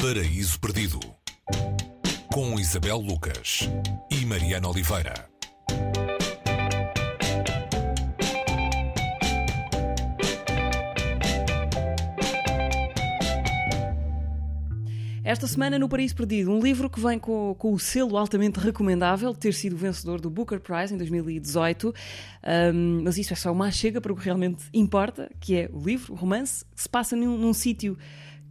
Paraíso Perdido com Isabel Lucas e Mariana Oliveira. Esta semana no Paraíso Perdido, um livro que vem com, com o selo altamente recomendável de ter sido vencedor do Booker Prize em 2018. Um, mas isso é só uma chega para o que realmente importa, que é o livro, o romance, que se passa num, num sítio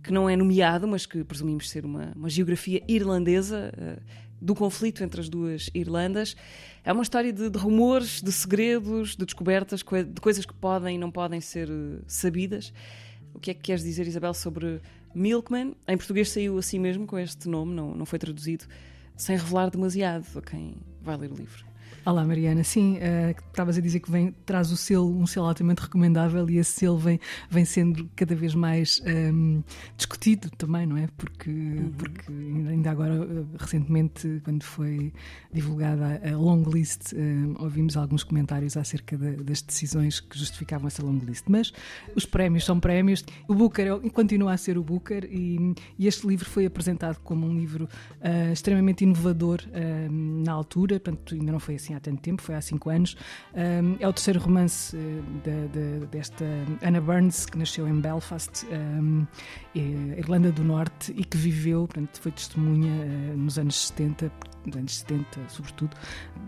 que não é nomeado, mas que presumimos ser uma, uma geografia irlandesa. Uh, do conflito entre as duas Irlandas. É uma história de, de rumores, de segredos, de descobertas, de coisas que podem e não podem ser uh, sabidas. O que é que queres dizer, Isabel, sobre Milkman? Em português saiu assim mesmo, com este nome, não, não foi traduzido, sem revelar demasiado a quem vai ler o livro. Olá Mariana, sim, uh, estavas a dizer que vem, traz o selo, um selo altamente recomendável e esse selo vem, vem sendo cada vez mais um, ehm, discutido também, não é? Porque, uhum. porque ainda agora, eh, recentemente, quando foi divulgada a long list, um, ehm, ouvimos alguns comentários acerca de, das decisões que justificavam essa long list. Mas os prémios são prémios. O Booker é continua a ser o Booker e, e este livro foi apresentado como um livro uh, extremamente inovador uh, na altura, portanto, ainda não foi assim há tanto tempo, foi há cinco anos. Um, é o terceiro romance de, de, desta Anna Burns, que nasceu em Belfast, um, Irlanda do Norte, e que viveu, portanto, foi testemunha uh, nos anos 70, nos anos 70, sobretudo,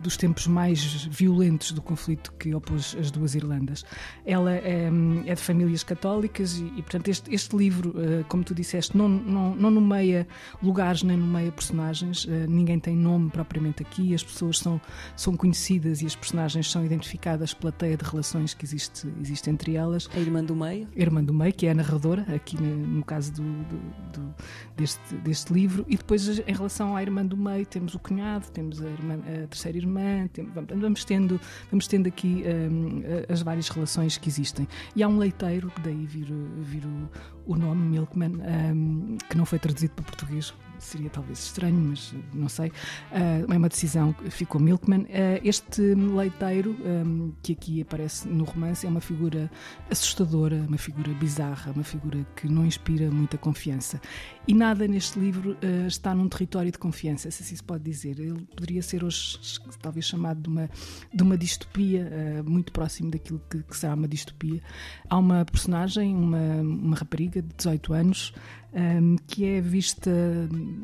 dos tempos mais violentos do conflito que opôs as duas Irlandas. Ela é, é de famílias católicas e, e portanto, este, este livro, uh, como tu disseste, não, não, não nomeia lugares nem nomeia personagens, uh, ninguém tem nome propriamente aqui, as pessoas são, são conhecidas e as personagens são identificadas pela teia de relações que existe, existe entre elas. A irmã do meio? A irmã do meio, que é a narradora, aqui no, no caso do, do, do, deste, deste livro, e depois em relação à irmã do meio temos o cunhado, temos a, irmã, a terceira irmã, temos, vamos, tendo, vamos tendo aqui um, as várias relações que existem. E há um leiteiro, daí vir, vir o, o nome Milkman, um, que não foi traduzido para português, seria talvez estranho, mas não sei. Uh, é uma decisão que ficou Milkman. Uh, este leiteiro, um, que aqui aparece no romance, é uma figura assustadora, uma figura bizarra, uma figura que não inspira muita confiança. E nada neste livro uh, está num território de confiança, se assim se pode dizer. Ele poderia ser hoje talvez chamado de uma, de uma distopia, muito próximo daquilo que, que será uma distopia. Há uma personagem, uma, uma rapariga de 18 anos, um, que é vista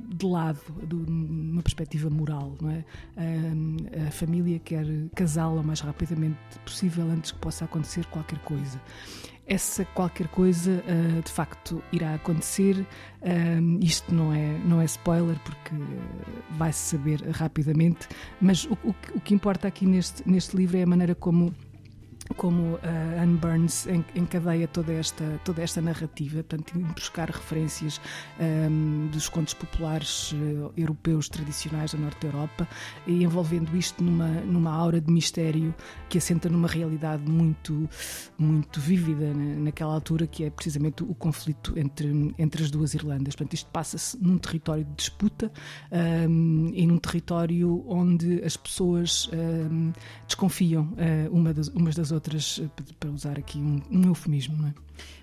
de lado, de uma perspectiva moral. Não é? Um, a família quer casá-la o mais rapidamente possível antes que possa acontecer qualquer coisa. Essa qualquer coisa uh, de facto irá acontecer. Um, isto não é, não é spoiler porque vai-se saber rapidamente, mas o, o, o que importa aqui neste, neste livro é a maneira como como uh, Anne Burns encadeia toda esta, toda esta narrativa, portanto, buscar referências um, dos contos populares uh, europeus tradicionais da Norte da Europa e envolvendo isto numa, numa aura de mistério que assenta numa realidade muito, muito vívida na, naquela altura, que é precisamente o conflito entre, entre as duas Irlandas. Portanto, isto passa-se num território de disputa um, e num território onde as pessoas um, desconfiam uh, uma das, umas das outras, eh, para usar aqui um, um eufemismo, não é?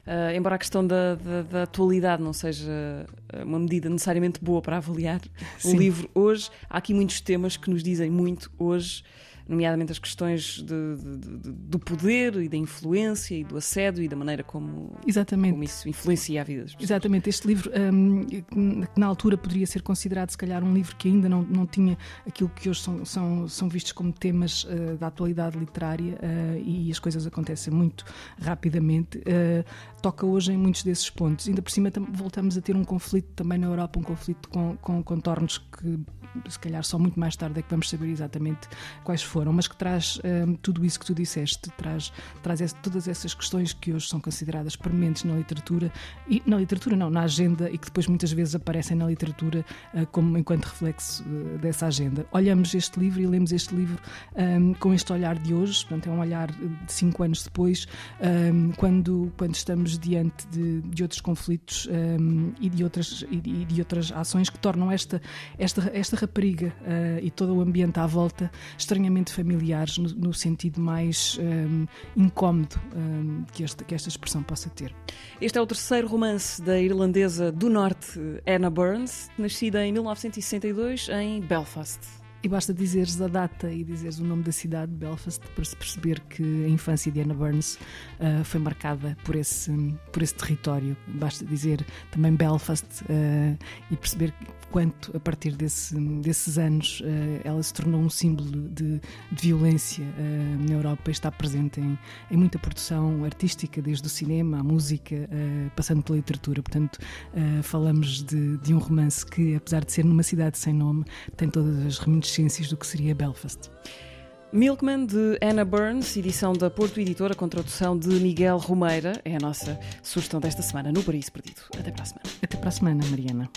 Uh, embora a questão da, da, da, atualidade não seja eh, uma medida necessariamente boa para avaliar Sim. o livro hoje, há aqui muitos temas que nos dizem muito hoje nomeadamente as questões de, de, de, do poder e da influência e do assédio e da maneira como, Exatamente. como isso influencia a vida das pessoas. Exatamente, este livro, um, que na altura poderia ser considerado se calhar um livro que ainda não, não tinha aquilo que hoje são, são, são vistos como temas uh, da atualidade literária uh, e as coisas acontecem muito rapidamente, uh, toca hoje em muitos desses pontos. Ainda por cima voltamos a ter um conflito também na Europa, um conflito com, com contornos que se calhar só muito mais tarde é que vamos saber exatamente quais foram, mas que traz um, tudo isso que tu disseste, traz, traz esse, todas essas questões que hoje são consideradas permanentes na literatura, e na literatura não, na agenda, e que depois muitas vezes aparecem na literatura uh, como enquanto reflexo uh, dessa agenda. Olhamos este livro e lemos este livro um, com este olhar de hoje, portanto é um olhar de cinco anos depois, um, quando, quando estamos diante de, de outros conflitos hum, e, de outras, e, de, de outras ações que tornam esta, esta, esta rapariga uh, e todo o ambiente à volta extremamente familiares no, no sentido mais um, incómodo um, que, que esta expressão possa ter. Este é o terceiro romance da irlandesa do Norte, Anna Burns, nascida em 1962 em Belfast. E basta dizeres a data e dizeres o nome da cidade, Belfast, para se perceber que a infância de Anna Burns uh, foi marcada por esse, por esse território. Basta dizer também Belfast uh, e perceber quanto, a partir desse, desses anos, uh, ela se tornou um símbolo de, de violência na Europa e está presente em, em, muita produção artística, desde o cinema, à música, passando pela literatura. Portanto, falamos de, de um romance que, apesar de ser numa cidade sem nome, tem todas as reminiscências reminiscências do que seria Belfast. Milkman, de Anna Burns, edição da Porto Editora, com tradução de Miguel Romeira, é a nossa sugestão desta semana no Paris Perdido. Até para a semana. Até para a semana, Mariana.